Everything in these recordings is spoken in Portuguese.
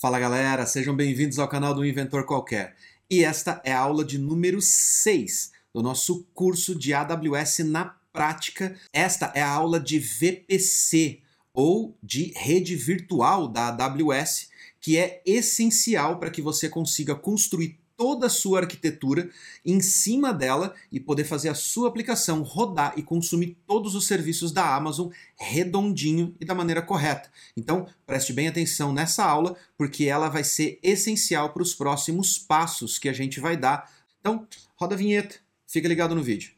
Fala galera, sejam bem-vindos ao canal do Inventor Qualquer. E esta é a aula de número 6 do nosso curso de AWS na prática. Esta é a aula de VPC ou de rede virtual da AWS, que é essencial para que você consiga construir toda a sua arquitetura em cima dela e poder fazer a sua aplicação rodar e consumir todos os serviços da Amazon redondinho e da maneira correta. Então, preste bem atenção nessa aula, porque ela vai ser essencial para os próximos passos que a gente vai dar. Então, roda a vinheta, fica ligado no vídeo.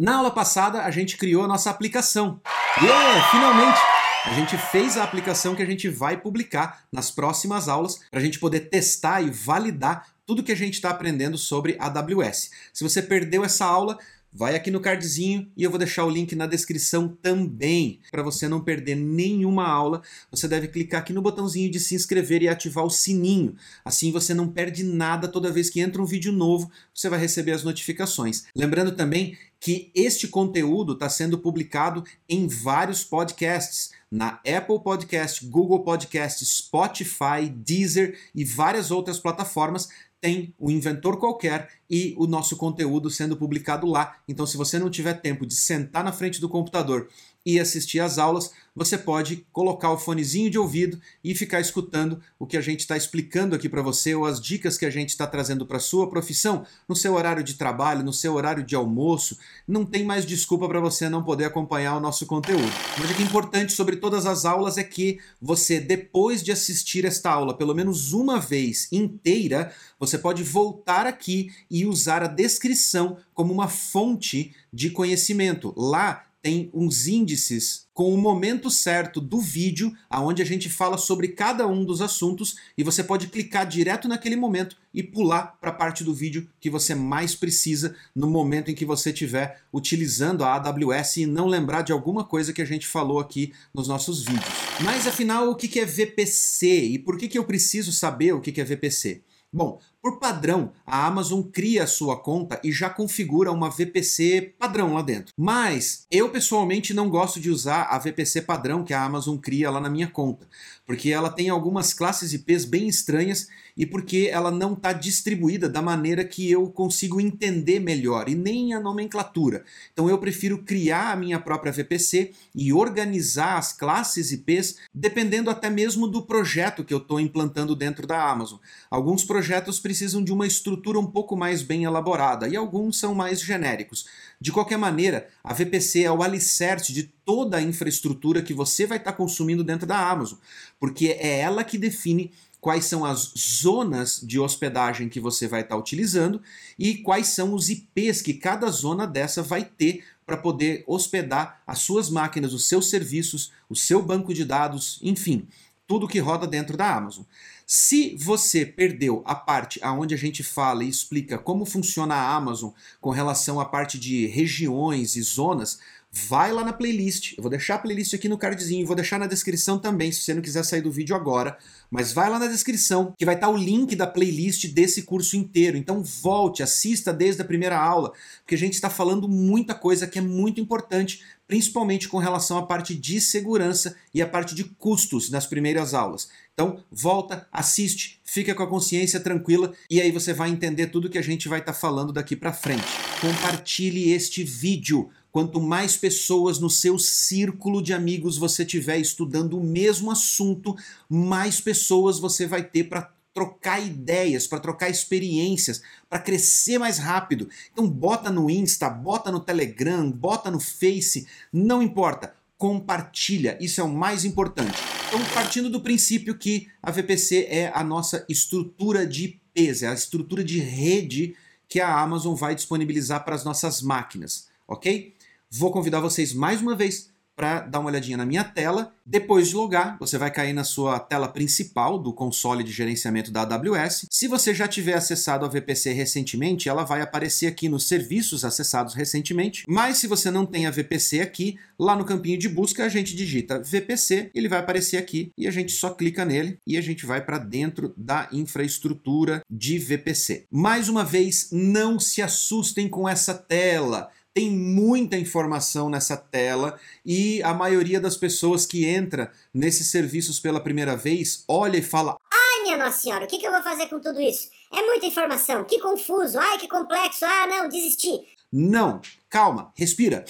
Na aula passada, a gente criou a nossa aplicação. Yeah, finalmente! A gente fez a aplicação que a gente vai publicar nas próximas aulas para a gente poder testar e validar tudo que a gente está aprendendo sobre AWS. Se você perdeu essa aula, vai aqui no cardzinho e eu vou deixar o link na descrição também. Para você não perder nenhuma aula, você deve clicar aqui no botãozinho de se inscrever e ativar o sininho. Assim você não perde nada toda vez que entra um vídeo novo, você vai receber as notificações. Lembrando também que este conteúdo está sendo publicado em vários podcasts na Apple Podcast, Google Podcast, Spotify, Deezer e várias outras plataformas tem o Inventor Qualquer e o nosso conteúdo sendo publicado lá. Então, se você não tiver tempo de sentar na frente do computador e assistir às aulas, você pode colocar o fonezinho de ouvido e ficar escutando o que a gente está explicando aqui para você ou as dicas que a gente está trazendo para sua profissão no seu horário de trabalho, no seu horário de almoço. Não tem mais desculpa para você não poder acompanhar o nosso conteúdo. Mas o que é importante sobre todas as aulas é que você, depois de assistir esta aula pelo menos uma vez inteira, você pode voltar aqui e usar a descrição como uma fonte de conhecimento. Lá tem uns índices com o momento certo do vídeo, aonde a gente fala sobre cada um dos assuntos e você pode clicar direto naquele momento e pular para a parte do vídeo que você mais precisa no momento em que você estiver utilizando a AWS e não lembrar de alguma coisa que a gente falou aqui nos nossos vídeos. Mas afinal, o que é VPC e por que eu preciso saber o que é VPC? Bom, por padrão, a Amazon cria a sua conta e já configura uma VPC padrão lá dentro. Mas eu pessoalmente não gosto de usar a VPC padrão que a Amazon cria lá na minha conta, porque ela tem algumas classes IPs bem estranhas e porque ela não está distribuída da maneira que eu consigo entender melhor e nem a nomenclatura. Então eu prefiro criar a minha própria VPC e organizar as classes IPs dependendo até mesmo do projeto que eu estou implantando dentro da Amazon. Alguns projetos precisam de uma estrutura um pouco mais bem elaborada e alguns são mais genéricos. De qualquer maneira, a VPC é o alicerce de toda a infraestrutura que você vai estar consumindo dentro da Amazon, porque é ela que define quais são as zonas de hospedagem que você vai estar utilizando e quais são os IPs que cada zona dessa vai ter para poder hospedar as suas máquinas, os seus serviços, o seu banco de dados, enfim, tudo que roda dentro da Amazon. Se você perdeu a parte aonde a gente fala e explica como funciona a Amazon com relação à parte de regiões e zonas, vai lá na playlist. Eu vou deixar a playlist aqui no cardzinho, vou deixar na descrição também, se você não quiser sair do vídeo agora. Mas vai lá na descrição, que vai estar o link da playlist desse curso inteiro. Então volte, assista desde a primeira aula, porque a gente está falando muita coisa que é muito importante, principalmente com relação à parte de segurança e à parte de custos nas primeiras aulas. Então volta, assiste, fica com a consciência tranquila e aí você vai entender tudo que a gente vai estar falando daqui para frente. Compartilhe este vídeo Quanto mais pessoas no seu círculo de amigos você tiver estudando o mesmo assunto, mais pessoas você vai ter para trocar ideias, para trocar experiências, para crescer mais rápido. Então bota no Insta, bota no Telegram, bota no Face, não importa. Compartilha, isso é o mais importante. Então, partindo do princípio que a VPC é a nossa estrutura de IPs, é a estrutura de rede que a Amazon vai disponibilizar para as nossas máquinas, ok? Vou convidar vocês mais uma vez para dar uma olhadinha na minha tela. Depois de logar, você vai cair na sua tela principal do console de gerenciamento da AWS. Se você já tiver acessado a VPC recentemente, ela vai aparecer aqui nos serviços acessados recentemente. Mas se você não tem a VPC aqui, lá no campinho de busca a gente digita VPC, ele vai aparecer aqui e a gente só clica nele e a gente vai para dentro da infraestrutura de VPC. Mais uma vez, não se assustem com essa tela Tem muita informação nessa tela e a maioria das pessoas que entra nesses serviços pela primeira vez olha e fala: Ai, minha Nossa Senhora, o que, que eu vou fazer com tudo isso? É muita informação, que confuso, ai, que complexo, ah, não, desisti. Não, calma, respira.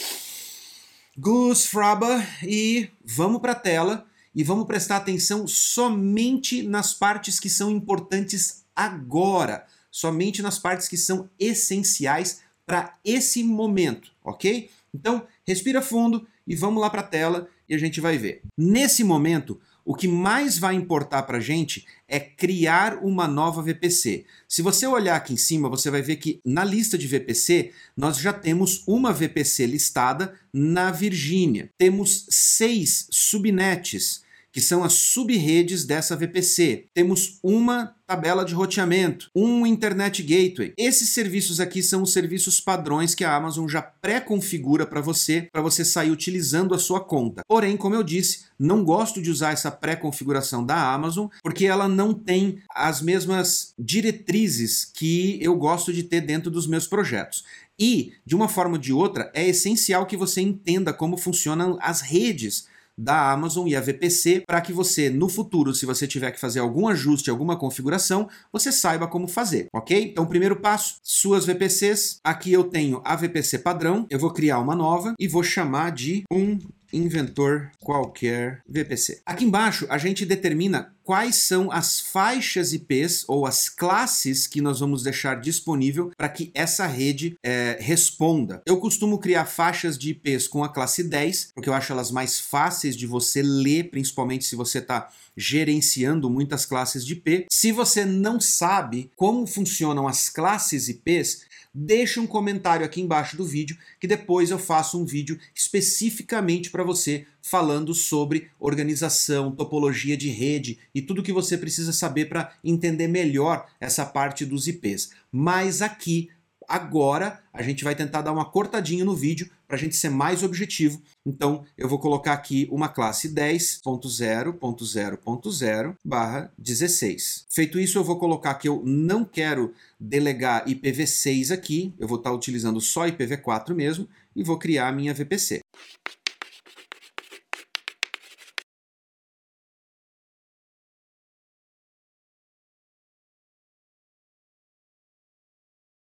Gus Fraba e vamos para a tela e vamos prestar atenção somente nas partes que são importantes agora, somente nas partes que são essenciais para esse momento, ok? Então, respira fundo e vamos lá para a tela e a gente vai ver. Nesse momento, o que mais vai importar para a gente é criar uma nova VPC. Se você olhar aqui em cima, você vai ver que na lista de VPC nós já temos uma VPC listada na Virgínia. Temos seis subnets que são as subredes dessa VPC. Temos uma tabela de roteamento, um Internet Gateway. Esses serviços aqui são os serviços padrões que a Amazon já pré-configura para você, para você sair utilizando a sua conta. Porém, como eu disse, não gosto de usar essa pré-configuração da Amazon, porque ela não tem as mesmas diretrizes que eu gosto de ter dentro dos meus projetos. E, de uma forma ou de outra, é essencial que você entenda como funcionam as redes da Amazon e a VPC para que você, no futuro, se você tiver que fazer algum ajuste, alguma configuração, você saiba como fazer, ok? Então, primeiro passo, suas VPCs. Aqui eu tenho a VPC padrão, eu vou criar uma nova e vou chamar de um inventor qualquer VPC. Aqui embaixo a gente determina quais são as faixas IPs ou as classes que nós vamos deixar disponível para que essa rede é, responda. Eu costumo criar faixas de IPs com a classe 10, porque eu acho elas mais fáceis de você ler, principalmente se você está gerenciando muitas classes de IP. Se você não sabe como funcionam as classes IPs, deixa um comentário aqui embaixo do vídeo que depois eu faço um vídeo especificamente para você falando sobre organização, topologia de rede e tudo que você precisa saber para entender melhor essa parte dos IPs. Mas aqui Agora a gente vai tentar dar uma cortadinha no vídeo para a gente ser mais objetivo. Então eu vou colocar aqui uma classe 10.0.0.0 barra 16. Feito isso, eu vou colocar que eu não quero delegar IPv6 aqui, eu vou estar utilizando só IPv4 mesmo e vou criar a minha VPC.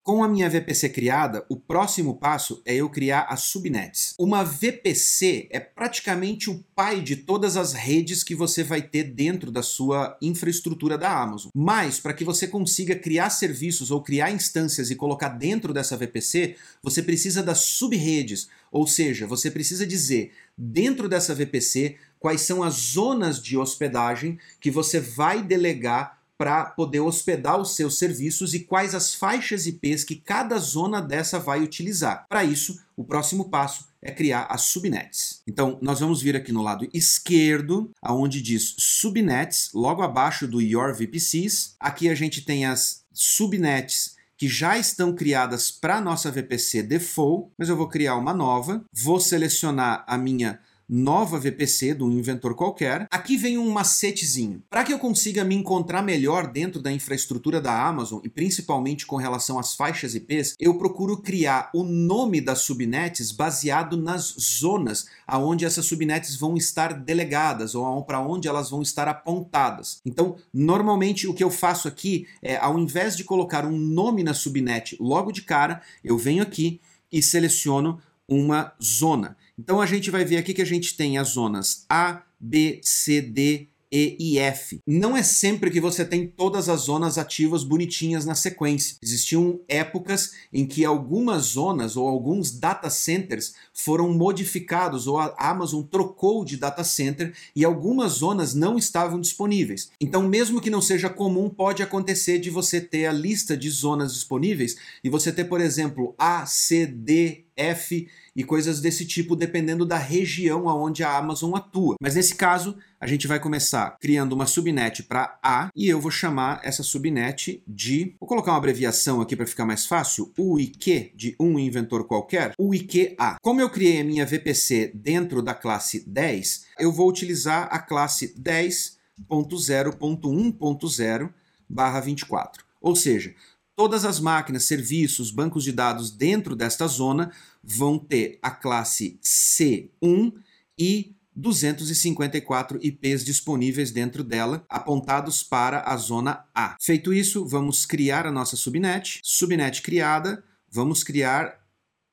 Com a minha VPC criada, o próximo passo é eu criar as subnets. Uma VPC é praticamente o pai de todas as redes que você vai ter dentro da sua infraestrutura da Amazon. Mas para que você consiga criar serviços ou criar instâncias e colocar dentro dessa VPC, você precisa das subredes, ou seja, você precisa dizer dentro dessa VPC quais são as zonas de hospedagem que você vai delegar para poder hospedar os seus serviços e quais as faixas IPs que cada zona dessa vai utilizar. Para isso, o próximo passo é criar as subnets. Então, nós vamos vir aqui no lado esquerdo, aonde diz subnets, logo abaixo do Your VPCs. Aqui a gente tem as subnets que já estão criadas para nossa VPC default, mas eu vou criar uma nova, vou selecionar a minha nova VPC de um inventor qualquer. Aqui vem um macetezinho. Para que eu consiga me encontrar melhor dentro da infraestrutura da Amazon e principalmente com relação às faixas IPs, eu procuro criar o nome das subnets baseado nas zonas aonde essas subnets vão estar delegadas ou para onde elas vão estar apontadas. Então, normalmente o que eu faço aqui é, ao invés de colocar um nome na subnet logo de cara, eu venho aqui e seleciono uma zona. Então a gente vai ver aqui que a gente tem as zonas A, B, C, D, e e F. Não é sempre que você tem todas as zonas ativas bonitinhas na sequência. Existiam épocas em que algumas zonas ou alguns data centers foram modificados ou a Amazon trocou de data center e algumas zonas não estavam disponíveis. Então, mesmo que não seja comum, pode acontecer de você ter a lista de zonas disponíveis e você ter, por exemplo, A, C, D, F e coisas desse tipo, dependendo da região aonde a Amazon atua. Mas nesse caso, a gente vai começar criando uma subnet para A e eu vou chamar essa subnet de, vou colocar uma abreviação aqui para ficar mais fácil, UIQ de um inventor qualquer, UIQA. Como eu criei a minha VPC dentro da classe 10, eu vou utilizar a classe 10.0.1.0 barra 24. Ou seja, todas as máquinas, serviços, bancos de dados dentro desta zona vão ter a classe C1 e 254 IPs disponíveis dentro dela, apontados para a zona A. Feito isso, vamos criar a nossa subnet. Subnet criada, vamos criar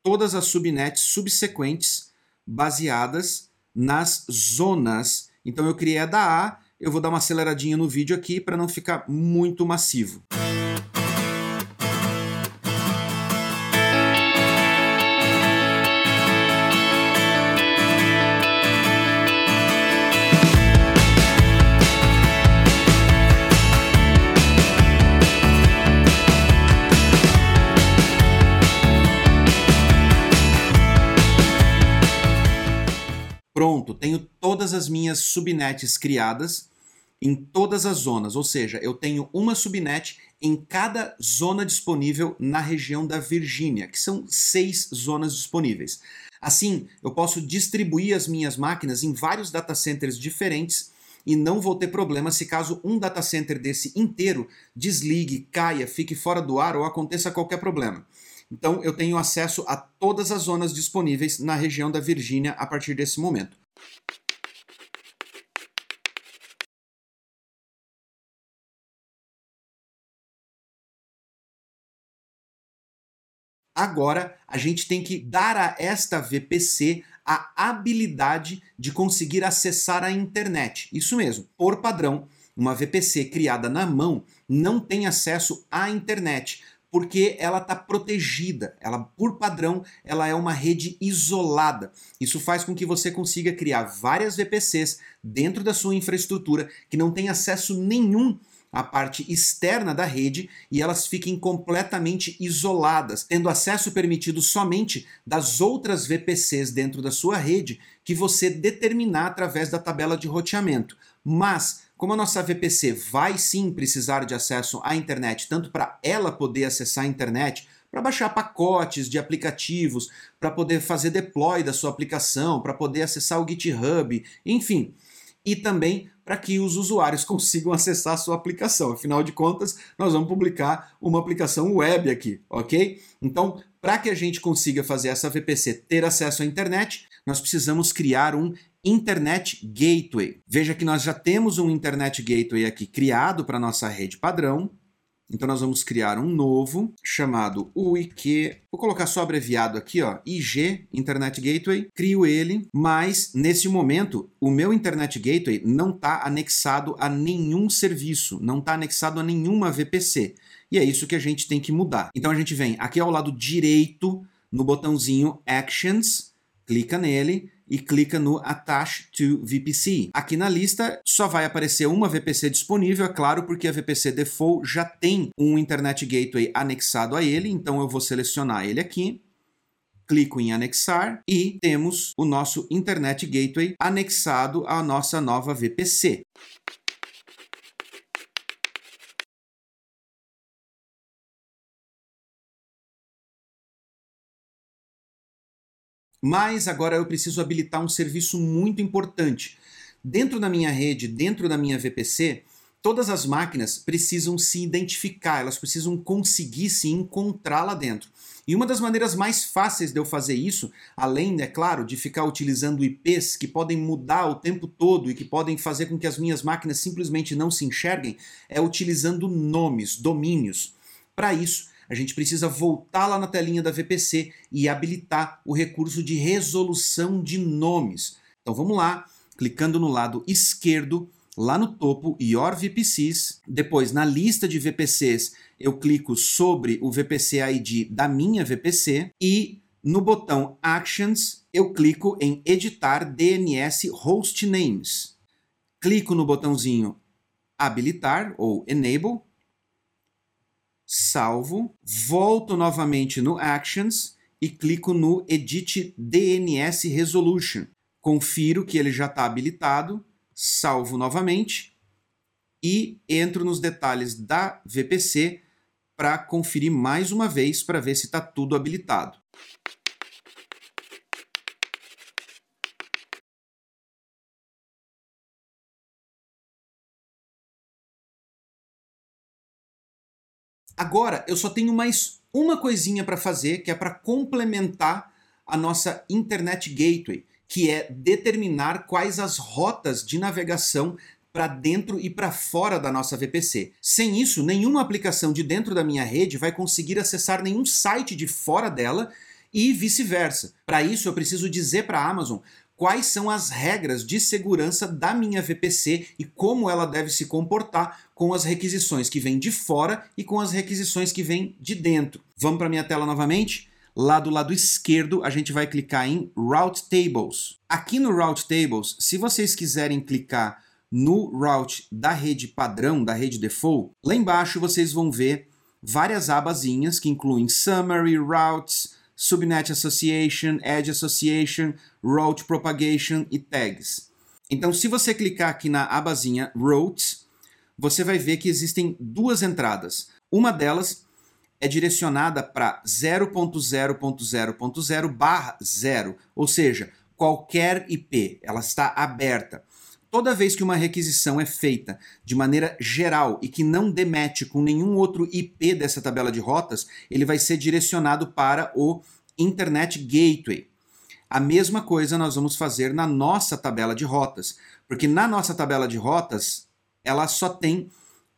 todas as subnets subsequentes baseadas nas zonas. Então eu criei a da A, eu vou dar uma aceleradinha no vídeo aqui para não ficar muito massivo. Todas as minhas subnets criadas em todas as zonas, ou seja, eu tenho uma subnet em cada zona disponível na região da Virgínia, que são seis zonas disponíveis. Assim, eu posso distribuir as minhas máquinas em vários data centers diferentes e não vou ter problema se caso um data center desse inteiro desligue, caia, fique fora do ar ou aconteça qualquer problema. Então eu tenho acesso a todas as zonas disponíveis na região da Virgínia a partir desse momento. Agora a gente tem que dar a esta VPC a habilidade de conseguir acessar a internet. Isso mesmo, por padrão, uma VPC criada na mão não tem acesso à internet, porque ela está protegida. Ela, por padrão, ela é uma rede isolada. Isso faz com que você consiga criar várias VPCs dentro da sua infraestrutura que não tem acesso nenhum à parte externa da rede e elas fiquem completamente isoladas, tendo acesso permitido somente das outras VPCs dentro da sua rede que você determinar através da tabela de roteamento. Mas como a nossa VPC vai sim precisar de acesso à internet, tanto para ela poder acessar a internet, para baixar pacotes de aplicativos, para poder fazer deploy da sua aplicação, para poder acessar o GitHub, enfim, e também para que os usuários consigam acessar a sua aplicação. Afinal de contas, nós vamos publicar uma aplicação web aqui, ok? Então, para que a gente consiga fazer essa VPC ter acesso à internet, nós precisamos criar um Internet Gateway. Veja que nós já temos um Internet Gateway aqui criado para nossa rede padrão. Então nós vamos criar um novo chamado UIQ. Vou colocar só abreviado aqui, ó, IG Internet Gateway. Crio ele, mas nesse momento o meu Internet Gateway não está anexado a nenhum serviço, não está anexado a nenhuma VPC. E é isso que a gente tem que mudar. Então a gente vem aqui ao lado direito no botãozinho Actions, clica nele e clica no Attach to VPC. Aqui na lista só vai aparecer uma VPC disponível, é claro, porque a VPC Default já tem um Internet Gateway anexado a ele, então eu vou selecionar ele aqui, clico em anexar e temos o nosso Internet Gateway anexado à nossa nova VPC. Mas agora eu preciso habilitar um serviço muito importante. Dentro da minha rede, dentro da minha VPC, todas as máquinas precisam se identificar, elas precisam conseguir se encontrar lá dentro. E uma das maneiras mais fáceis de eu fazer isso, além, é claro, de ficar utilizando IPs que podem mudar o tempo todo e que podem fazer com que as minhas máquinas simplesmente não se enxerguem, é utilizando nomes, domínios. Para isso, a gente precisa voltar lá na telinha da VPC e habilitar o recurso de resolução de nomes. Então vamos lá, clicando no lado esquerdo, lá no topo, Your VPCs. Depois, na lista de VPCs, eu clico sobre o VPC ID da minha VPC e no botão Actions, eu clico em Editar DNS Hostnames. Clico no botãozinho Habilitar ou Enable salvo, volto novamente no Actions e clico no Edit DNS Resolution. Confiro que ele já está habilitado, salvo novamente e entro nos detalhes da VPC para conferir mais uma vez para ver se está tudo habilitado. Agora eu só tenho mais uma coisinha para fazer que é para complementar a nossa Internet Gateway, que é determinar quais as rotas de navegação para dentro e para fora da nossa VPC. Sem isso, nenhuma aplicação de dentro da minha rede vai conseguir acessar nenhum site de fora dela e vice-versa. Para isso, eu preciso dizer para a Amazon quais são as regras de segurança da minha VPC e como ela deve se comportar com as requisições que vêm de fora e com as requisições que vêm de dentro. Vamos para minha tela novamente? Lá do lado esquerdo, a gente vai clicar em Route Tables. Aqui no Route Tables, se vocês quiserem clicar no route da rede padrão, da rede default, lá embaixo vocês vão ver várias abazinhas que incluem Summary, Routes, Subnet Association, Edge Association, Route Propagation e Tags. Então, se você clicar aqui na abazinha Routes, você vai ver que existem duas entradas. Uma delas é direcionada para 0.0.0.0 barra 0, ou seja, qualquer IP, ela está aberta. Toda vez que uma requisição é feita de maneira geral e que não demete com nenhum outro IP dessa tabela de rotas, ele vai ser direcionado para o Internet Gateway. A mesma coisa nós vamos fazer na nossa tabela de rotas, porque na nossa tabela de rotas ela só tem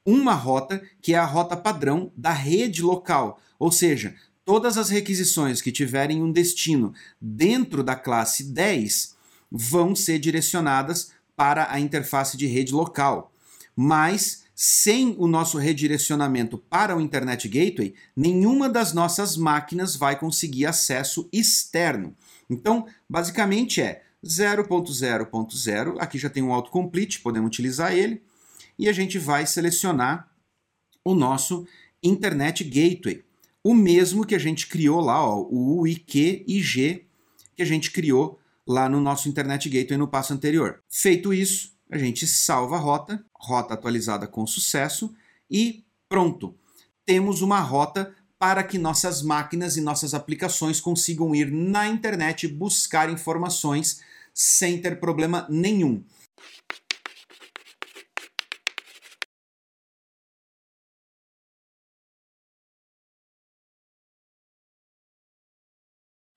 uma rota que é a rota padrão da rede local, ou seja, todas as requisições que tiverem um destino dentro da classe 10 vão ser direcionadas para a interface de rede local. Mas sem o nosso redirecionamento para o Internet Gateway, nenhuma das nossas máquinas vai conseguir acesso externo. Então, basicamente é 0.0.0, aqui já tem um autocomplete, podemos utilizar ele, e a gente vai selecionar o nosso Internet Gateway, o mesmo que a gente criou lá, ó, o IQ IG que a gente criou lá no nosso Internet Gateway no passo anterior. Feito isso, a gente salva a rota, rota atualizada com sucesso e pronto. Temos uma rota para que nossas máquinas e nossas aplicações consigam ir na internet buscar informações sem ter problema nenhum.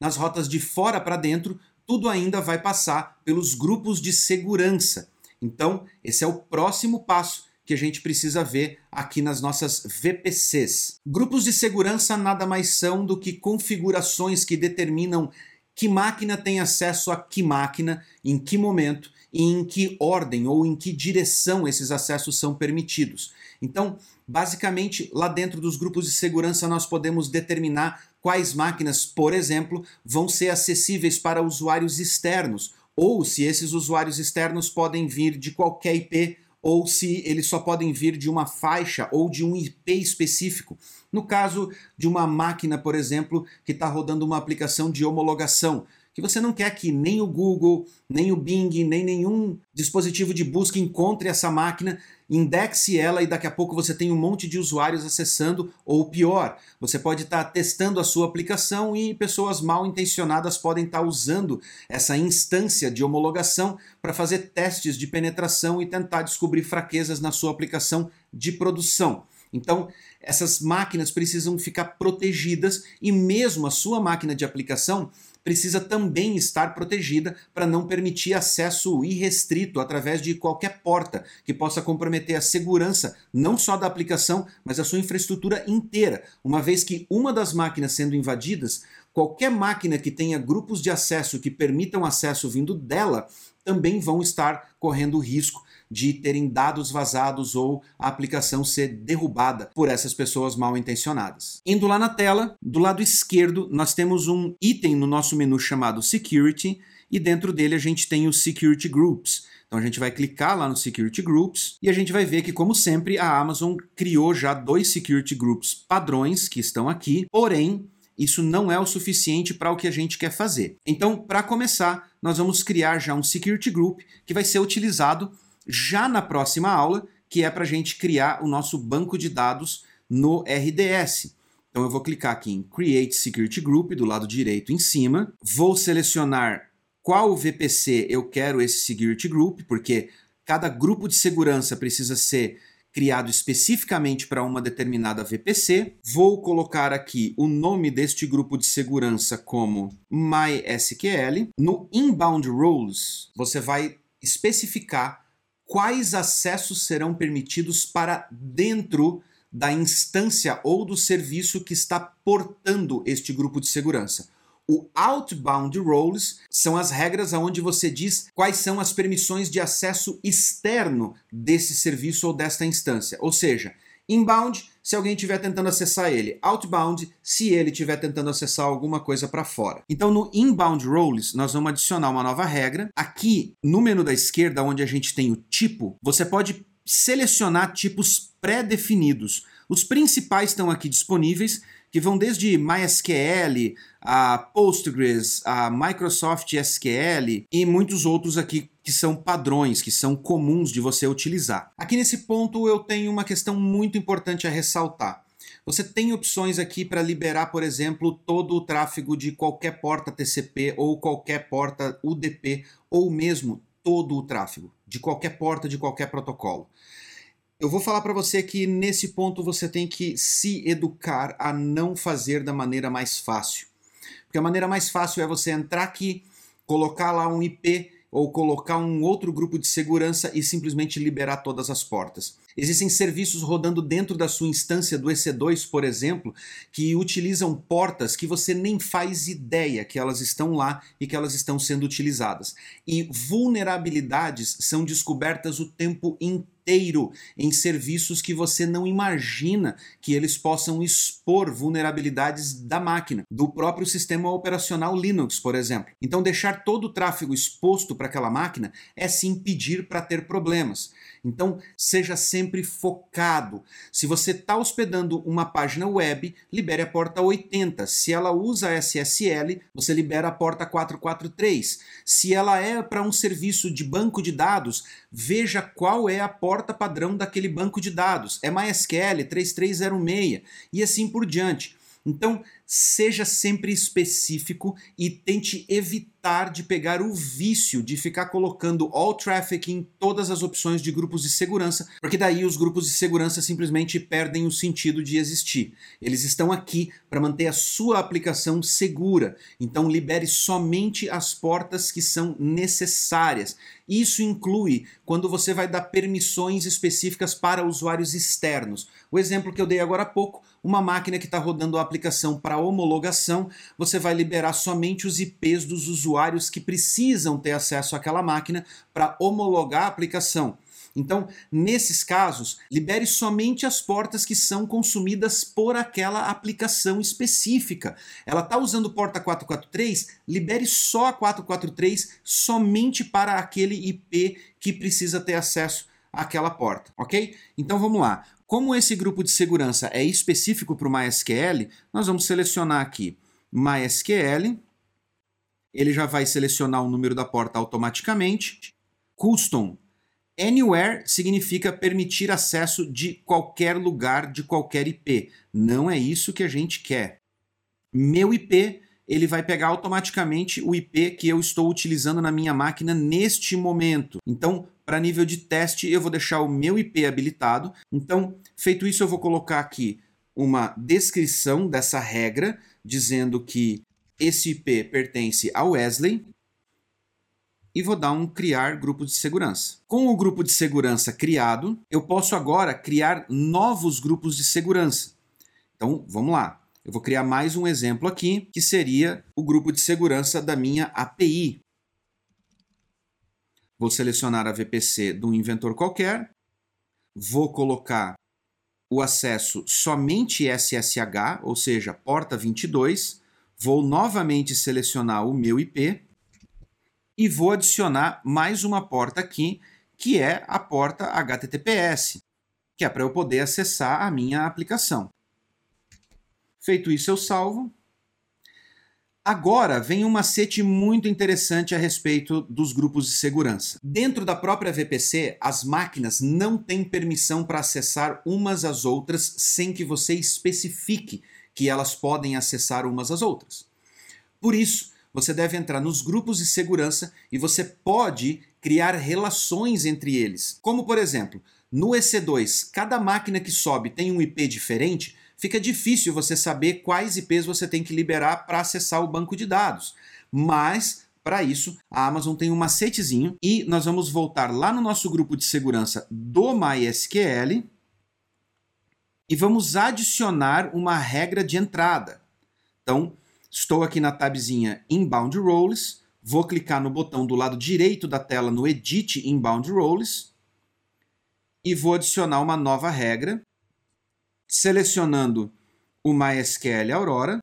Nas rotas de fora para dentro, tudo ainda vai passar pelos grupos de segurança. Então, esse é o próximo passo que a gente precisa ver aqui nas nossas VPCs. Grupos de segurança nada mais são do que configurações que determinam que máquina tem acesso a que máquina, em que momento e em que ordem ou em que direção esses acessos são permitidos. Então, basicamente, lá dentro dos grupos de segurança nós podemos determinar quais máquinas, por exemplo, vão ser acessíveis para usuários externos, ou se esses usuários externos podem vir de qualquer IP ou se eles só podem vir de uma faixa ou de um IP específico. No caso de uma máquina, por exemplo, que está rodando uma aplicação de homologação, que você não quer que nem o Google, nem o Bing, nem nenhum dispositivo de busca encontre essa máquina indexe ela e daqui a pouco você tem um monte de usuários acessando, ou pior, você pode estar tá testando a sua aplicação e pessoas mal intencionadas podem estar tá usando essa instância de homologação para fazer testes de penetração e tentar descobrir fraquezas na sua aplicação de produção. Então, essas máquinas precisam ficar protegidas e mesmo a sua máquina de aplicação precisa também estar protegida para não permitir acesso irrestrito através de qualquer porta que possa comprometer a segurança não só da aplicação, mas a sua infraestrutura inteira, uma vez que uma das máquinas sendo invadidas, qualquer máquina que tenha grupos de acesso que permitam acesso vindo dela também vão estar correndo risco de terem dados vazados ou a aplicação ser derrubada por essas pessoas mal intencionadas. Indo lá na tela, do lado esquerdo, nós temos um item no nosso menu chamado Security e dentro dele a gente tem os Security Groups. Então a gente vai clicar lá no Security Groups e a gente vai ver que, como sempre, a Amazon criou já dois Security Groups padrões que estão aqui, porém isso não é o suficiente para o que a gente quer fazer. Então, para começar, nós vamos criar já um Security Group que vai ser utilizado já na próxima aula, que é para a gente criar o nosso banco de dados no RDS. Então eu vou clicar aqui em Create Security Group do lado direito em cima, vou selecionar qual VPC eu quero esse Security Group, porque cada grupo de segurança precisa ser criado especificamente para uma determinada VPC. Vou colocar aqui o nome deste grupo de segurança como MySQL. No Inbound Roles, você vai especificar quais acessos serão permitidos para dentro da instância ou do serviço que está portando este grupo de segurança. O outbound roles são as regras onde você diz quais são as permissões de acesso externo desse serviço ou desta instância. Ou seja, inbound, se alguém estiver tentando acessar ele, outbound, se ele estiver tentando acessar alguma coisa para fora. Então, no inbound roles, nós vamos adicionar uma nova regra. Aqui, no menu da esquerda, onde a gente tem o tipo, você pode selecionar tipos pré-definidos. Os principais estão aqui disponíveis que vão desde MySQL, a Postgres, a Microsoft SQL e muitos outros aqui que são padrões, que são comuns de você utilizar. Aqui nesse ponto eu tenho uma questão muito importante a ressaltar. Você tem opções aqui para liberar, por exemplo, todo o tráfego de qualquer porta TCP ou qualquer porta UDP ou mesmo todo o tráfego de qualquer porta de qualquer protocolo. Eu vou falar para você que nesse ponto você tem que se educar a não fazer da maneira mais fácil. Porque a maneira mais fácil é você entrar aqui, colocar lá um IP ou colocar um outro grupo de segurança e simplesmente liberar todas as portas. Existem serviços rodando dentro da sua instância do EC2, por exemplo, que utilizam portas que você nem faz ideia que elas estão lá e que elas estão sendo utilizadas. E vulnerabilidades são descobertas o tempo inteiro inteiro em serviços que você não imagina que eles possam expor vulnerabilidades da máquina, do próprio sistema operacional Linux, por exemplo. Então, deixar todo o tráfego exposto para aquela máquina é sim pedir para ter problemas. Então, seja sempre focado. Se você está hospedando uma página web, libere a porta 80. Se ela usa SSL, você libera a porta 443. Se ela é para um serviço de banco de dados, veja qual é a porta padrão daquele banco de dados. É MySQL 3306 e assim por diante. Então, seja sempre específico e tente evitar de pegar o vício de ficar colocando all traffic em todas as opções de grupos de segurança, porque daí os grupos de segurança simplesmente perdem o sentido de existir. Eles estão aqui para manter a sua aplicação segura. Então, libere somente as portas que são necessárias. Isso inclui quando você vai dar permissões específicas para usuários externos. O exemplo que eu dei agora há pouco, uma máquina que está rodando a aplicação para homologação, você vai liberar somente os IPs dos usuários que precisam ter acesso àquela máquina para homologar a aplicação. Então, nesses casos, libere somente as portas que são consumidas por aquela aplicação específica. Ela está usando porta 443, libere só a 443 somente para aquele IP que precisa ter acesso àquela porta, ok? Então vamos lá. Como esse grupo de segurança é específico para o MySQL, nós vamos selecionar aqui MySQL. Ele já vai selecionar o número da porta automaticamente. Custom Anywhere significa permitir acesso de qualquer lugar, de qualquer IP. Não é isso que a gente quer. Meu IP, ele vai pegar automaticamente o IP que eu estou utilizando na minha máquina neste momento. Então, para nível de teste, eu vou deixar o meu IP habilitado. Então, feito isso, eu vou colocar aqui uma descrição dessa regra, dizendo que esse IP pertence ao Wesley e vou dar um criar grupo de segurança. Com o grupo de segurança criado, eu posso agora criar novos grupos de segurança. Então, vamos lá. Eu vou criar mais um exemplo aqui, que seria o grupo de segurança da minha API. Vou selecionar a VPC de um inventor qualquer, vou colocar o acesso somente SSH, ou seja, porta 22, vou novamente selecionar o meu IP e vou adicionar mais uma porta aqui, que é a porta HTTPS, que é para eu poder acessar a minha aplicação. Feito isso, eu salvo Agora vem um macete muito interessante a respeito dos grupos de segurança. Dentro da própria VPC, as máquinas não têm permissão para acessar umas às outras sem que você especifique que elas podem acessar umas às outras. Por isso, você deve entrar nos grupos de segurança e você pode criar relações entre eles. Como por exemplo, no EC2, cada máquina que sobe tem um IP diferente, fica difícil você saber quais IPs você tem que liberar para acessar o banco de dados. Mas para isso, a Amazon tem um macetezinho e nós vamos voltar lá no nosso grupo de segurança do MySQL e vamos adicionar uma regra de entrada. Então, estou aqui na tabzinha Inbound Roles, vou clicar no botão do lado direito da tela no Edit Inbound Roles e vou adicionar uma nova regra, selecionando o MySQL Aurora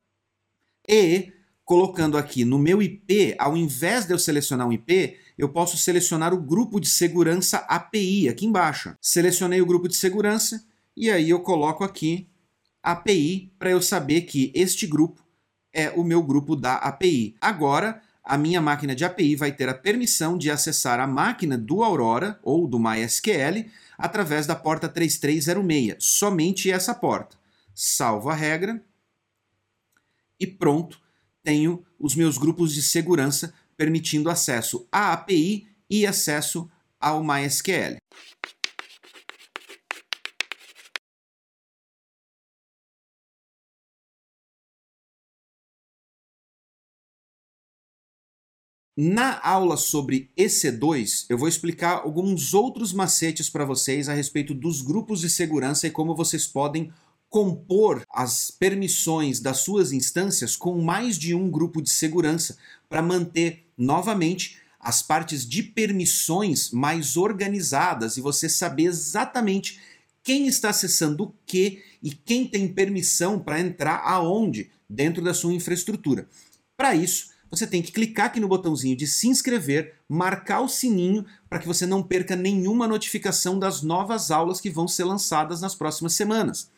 e colocando aqui no meu IP, ao invés de eu selecionar um IP, eu posso selecionar o grupo de segurança API aqui embaixo. Selecionei o grupo de segurança e aí eu coloco aqui API para eu saber que este grupo é o meu grupo da API. Agora, a minha máquina de API vai ter a permissão de acessar a máquina do Aurora ou do MySQL através da porta 3306, somente essa porta. Salvo a regra e pronto tenho os meus grupos de segurança permitindo acesso à API e acesso ao MySQL. Na aula sobre EC2, eu vou explicar alguns outros macetes para vocês a respeito dos grupos de segurança e como vocês podem compor as permissões das suas instâncias com mais de um grupo de segurança para manter novamente as partes de permissões mais organizadas e você saber exatamente quem está acessando o que e quem tem permissão para entrar aonde dentro da sua infraestrutura. Para isso, você tem que clicar aqui no botãozinho de se inscrever, marcar o sininho para que você não perca nenhuma notificação das novas aulas que vão ser lançadas nas próximas semanas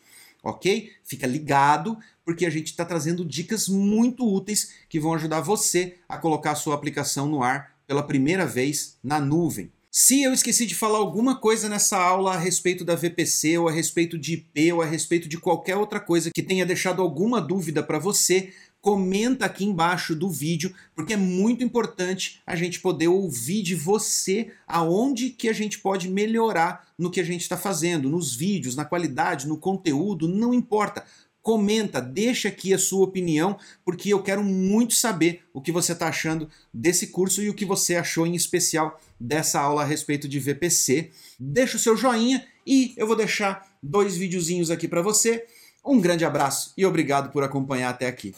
ok? Fica ligado, porque a gente está trazendo dicas muito úteis que vão ajudar você a colocar a sua aplicação no ar pela primeira vez na nuvem. Se eu esqueci de falar alguma coisa nessa aula a respeito da VPC, ou a respeito de IP, ou a respeito de qualquer outra coisa que tenha deixado alguma dúvida para você, comenta aqui embaixo do vídeo, porque é muito importante a gente poder ouvir de você aonde que a gente pode melhorar no que a gente está fazendo, nos vídeos, na qualidade, no conteúdo, não importa. Comenta, deixa aqui a sua opinião, porque eu quero muito saber o que você está achando desse curso e o que você achou em especial dessa aula a respeito de VPC. Deixa o seu joinha e eu vou deixar dois videozinhos aqui para você. Um grande abraço e obrigado por acompanhar até aqui.